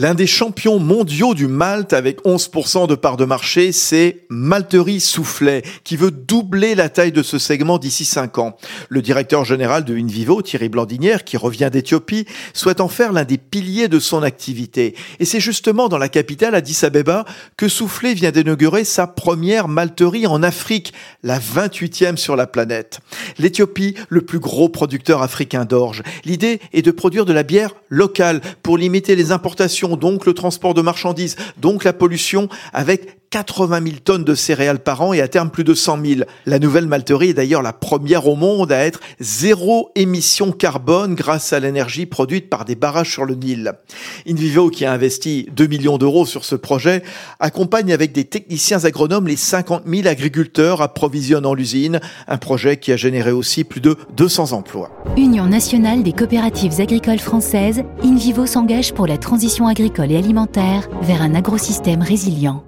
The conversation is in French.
L'un des champions mondiaux du malt avec 11% de part de marché, c'est Malterie Soufflet, qui veut doubler la taille de ce segment d'ici 5 ans. Le directeur général de Invivo, Thierry Blandinière, qui revient d'Éthiopie, souhaite en faire l'un des piliers de son activité. Et c'est justement dans la capitale, Addis Abeba, que Soufflet vient d'inaugurer sa première malterie en Afrique, la 28e sur la planète. L'Éthiopie, le plus gros producteur africain d'orge. L'idée est de produire de la bière locale pour limiter les importations donc le transport de marchandises, donc la pollution, avec 80 000 tonnes de céréales par an et à terme plus de 100 000. La nouvelle malterie est d'ailleurs la première au monde à être zéro émission carbone grâce à l'énergie produite par des barrages sur le Nil. Invivo, qui a investi 2 millions d'euros sur ce projet, accompagne avec des techniciens agronomes les 50 000 agriculteurs approvisionnant l'usine, un projet qui a généré aussi plus de 200 emplois. Union nationale des coopératives agricoles françaises, Invivo s'engage pour la transition agricole et alimentaire vers un agrosystème résilient.